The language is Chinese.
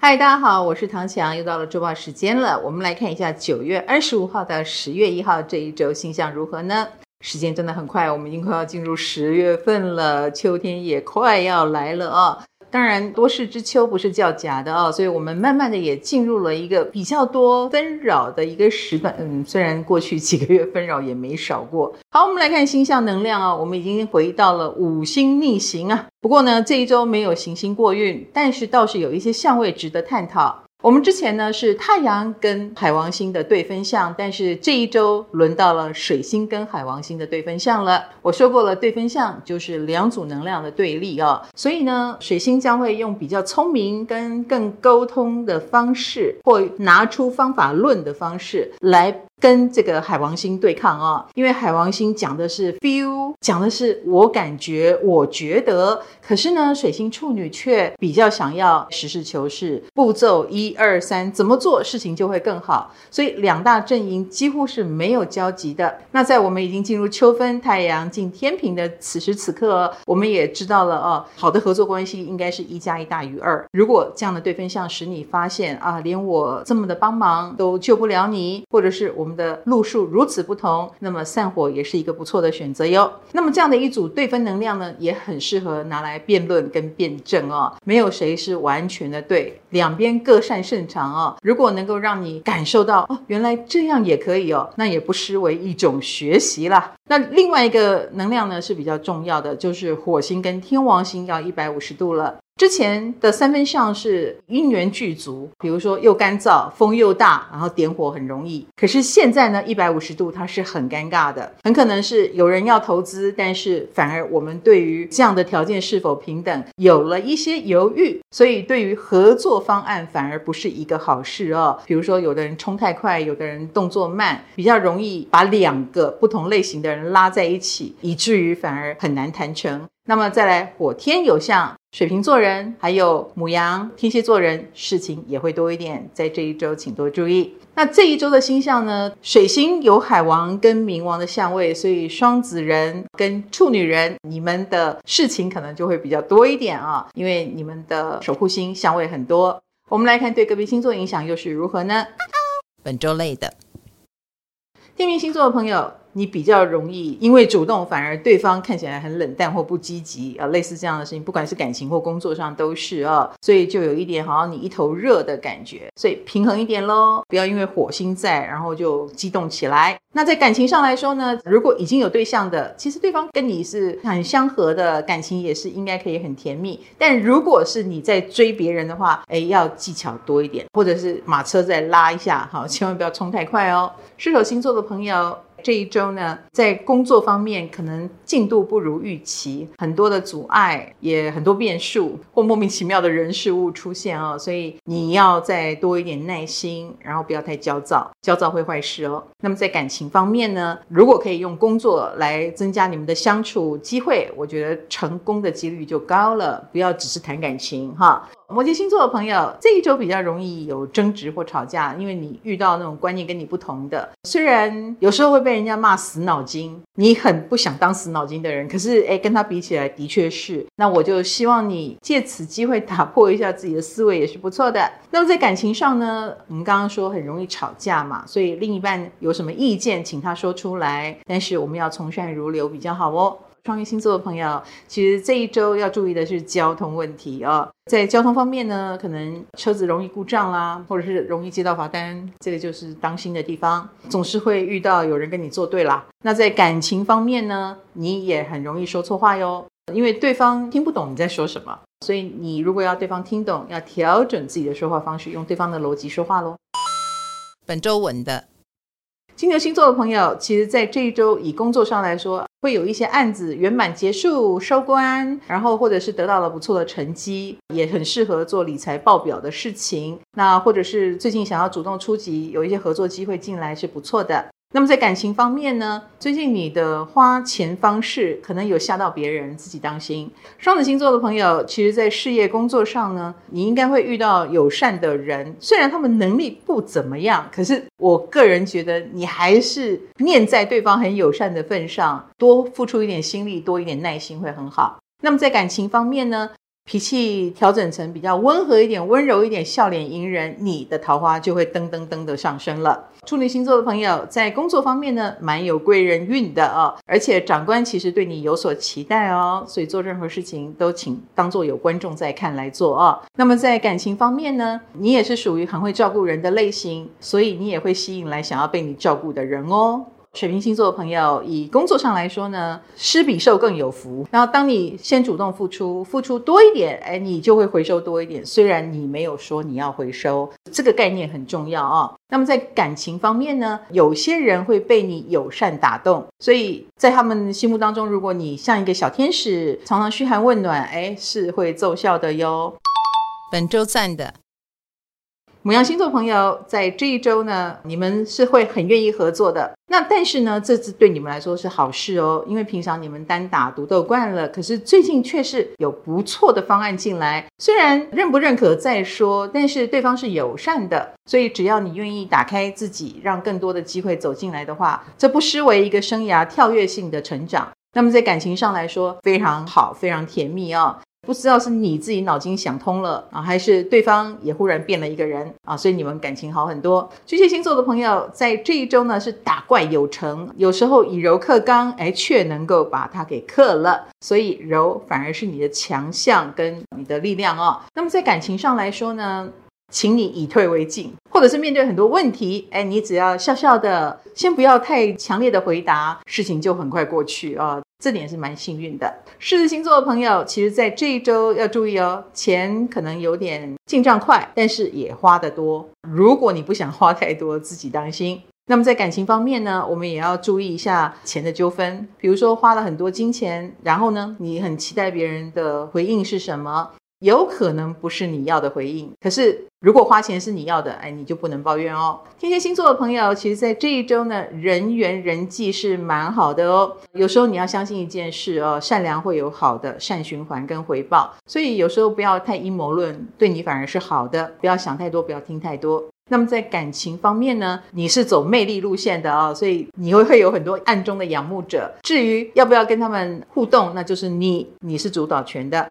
嗨，大家好，我是唐强，又到了周报时间了。我们来看一下九月二十五号到十月一号这一周星象如何呢？时间真的很快，我们已经快要进入十月份了，秋天也快要来了啊。当然，多事之秋不是叫假的啊，所以我们慢慢的也进入了一个比较多纷扰的一个时段。嗯，虽然过去几个月纷扰也没少过。好，我们来看星象能量啊、我们已经回到了五星逆行啊。不过呢，这一周没有行星过运，但是倒是有一些相位值得探讨。我们之前呢是太阳跟海王星的对分相，但是这一周轮到了水星跟海王星的对分相了。我说过了，对分相就是两组能量的对立啊，所以呢，水星将会用比较聪明跟更沟通的方式，或拿出方法论的方式来。跟这个海王星对抗啊，因为海王星讲的是 feel，讲的是我感觉、我觉得，可是呢，水星处女却比较想要实事求是，步骤一二三，怎么做事情就会更好，所以两大阵营几乎是没有交集的。那在我们已经进入秋分，太阳进天平的此时此刻，我们也知道了哦，好的合作关系应该是一加一大于二。如果这样的对分项使你发现啊，连我这么的帮忙都救不了你，或者是我。我们的路数如此不同，那么散伙也是一个不错的选择哟。那么这样的一组对分能量呢，也很适合拿来辩论跟辩证哦。没有谁是完全的对，两边各擅胜长哦。如果能够让你感受到哦，原来这样也可以哦，那也不失为一种学习啦。那另外一个能量呢是比较重要的，就是火星跟天王星要一百五十度了。之前的三分相是因缘具足，比如说又干燥，风又大，然后点火很容易。可是现在呢，一百五十度它是很尴尬的，很可能是有人要投资，但是反而我们对于这样的条件是否平等有了一些犹豫，所以对于合作方案反而不是一个好事哦。比如说有的人冲太快，有的人动作慢，比较容易把两个不同类型的人拉在一起，以至于反而很难谈成。那么再来，火天有相，水瓶座人，还有母羊、天蝎座人，事情也会多一点。在这一周，请多注意。那这一周的星象呢？水星有海王跟冥王的相位，所以双子人跟处女人，你们的事情可能就会比较多一点啊，因为你们的守护星相位很多。我们来看对个别星座影响又是如何呢？本周类的天秤星座的朋友。你比较容易因为主动，反而对方看起来很冷淡或不积极啊，类似这样的事情，不管是感情或工作上都是啊，所以就有一点好像你一头热的感觉，所以平衡一点喽，不要因为火星在，然后就激动起来。那在感情上来说呢，如果已经有对象的，其实对方跟你是很相合的，感情也是应该可以很甜蜜。但如果是你在追别人的话，哎，要技巧多一点，或者是马车再拉一下，好，千万不要冲太快哦。射手星座的朋友。这一周呢，在工作方面可能进度不如预期，很多的阻碍，也很多变数或莫名其妙的人事物出现哦，所以你要再多一点耐心，然后不要太焦躁，焦躁会坏事哦。那么在感情方面呢，如果可以用工作来增加你们的相处机会，我觉得成功的几率就高了。不要只是谈感情哈。摩羯星座的朋友，这一周比较容易有争执或吵架，因为你遇到那种观念跟你不同的，虽然有时候会被人家骂死脑筋，你很不想当死脑筋的人，可是诶，跟他比起来的确是。那我就希望你借此机会打破一下自己的思维，也是不错的。那么在感情上呢，我们刚刚说很容易吵架嘛，所以另一半有什么意见，请他说出来，但是我们要从善如流比较好哦。双鱼星座的朋友，其实这一周要注意的是交通问题哦。在交通方面呢，可能车子容易故障啦，或者是容易接到罚单，这个就是当心的地方。总是会遇到有人跟你作对啦。那在感情方面呢，你也很容易说错话哟，因为对方听不懂你在说什么。所以你如果要对方听懂，要调整自己的说话方式，用对方的逻辑说话喽。本周稳的。金牛星座的朋友，其实，在这一周以工作上来说，会有一些案子圆满结束、收官，然后或者是得到了不错的成绩，也很适合做理财报表的事情。那或者是最近想要主动出击，有一些合作机会进来是不错的。那么在感情方面呢，最近你的花钱方式可能有吓到别人，自己当心。双子星座的朋友，其实，在事业工作上呢，你应该会遇到友善的人，虽然他们能力不怎么样，可是我个人觉得你还是念在对方很友善的份上，多付出一点心力，多一点耐心会很好。那么在感情方面呢，脾气调整成比较温和一点、温柔一点、笑脸迎人，你的桃花就会噔噔噔的上升了。处女星座的朋友在工作方面呢，蛮有贵人运的哦，而且长官其实对你有所期待哦，所以做任何事情都请当做有观众在看来做哦。那么在感情方面呢，你也是属于很会照顾人的类型，所以你也会吸引来想要被你照顾的人哦。水瓶星座的朋友，以工作上来说呢，施比受更有福。然后，当你先主动付出，付出多一点，哎，你就会回收多一点。虽然你没有说你要回收，这个概念很重要啊、哦。那么，在感情方面呢，有些人会被你友善打动，所以在他们心目当中，如果你像一个小天使，常常嘘寒问暖，哎，是会奏效的哟。本周赞的。母羊星座朋友，在这一周呢，你们是会很愿意合作的。那但是呢，这次对你们来说是好事哦，因为平常你们单打独斗惯了，可是最近却是有不错的方案进来。虽然认不认可再说，但是对方是友善的，所以只要你愿意打开自己，让更多的机会走进来的话，这不失为一个生涯跳跃性的成长。那么在感情上来说，非常好，非常甜蜜哦。不知道是你自己脑筋想通了啊，还是对方也忽然变了一个人啊，所以你们感情好很多。巨蟹星座的朋友在这一周呢是打怪有成，有时候以柔克刚，哎，却能够把它给克了，所以柔反而是你的强项跟你的力量哦。那么在感情上来说呢，请你以退为进，或者是面对很多问题，哎，你只要笑笑的，先不要太强烈的回答，事情就很快过去啊。这点是蛮幸运的。狮子星座的朋友，其实在这一周要注意哦，钱可能有点进账快，但是也花得多。如果你不想花太多，自己当心。那么在感情方面呢，我们也要注意一下钱的纠纷。比如说花了很多金钱，然后呢，你很期待别人的回应是什么？有可能不是你要的回应，可是如果花钱是你要的，哎，你就不能抱怨哦。天蝎星座的朋友，其实在这一周呢，人缘人际是蛮好的哦。有时候你要相信一件事哦，善良会有好的善循环跟回报，所以有时候不要太阴谋论，对你反而是好的。不要想太多，不要听太多。那么在感情方面呢，你是走魅力路线的哦，所以你会会有很多暗中的仰慕者。至于要不要跟他们互动，那就是你，你是主导权的。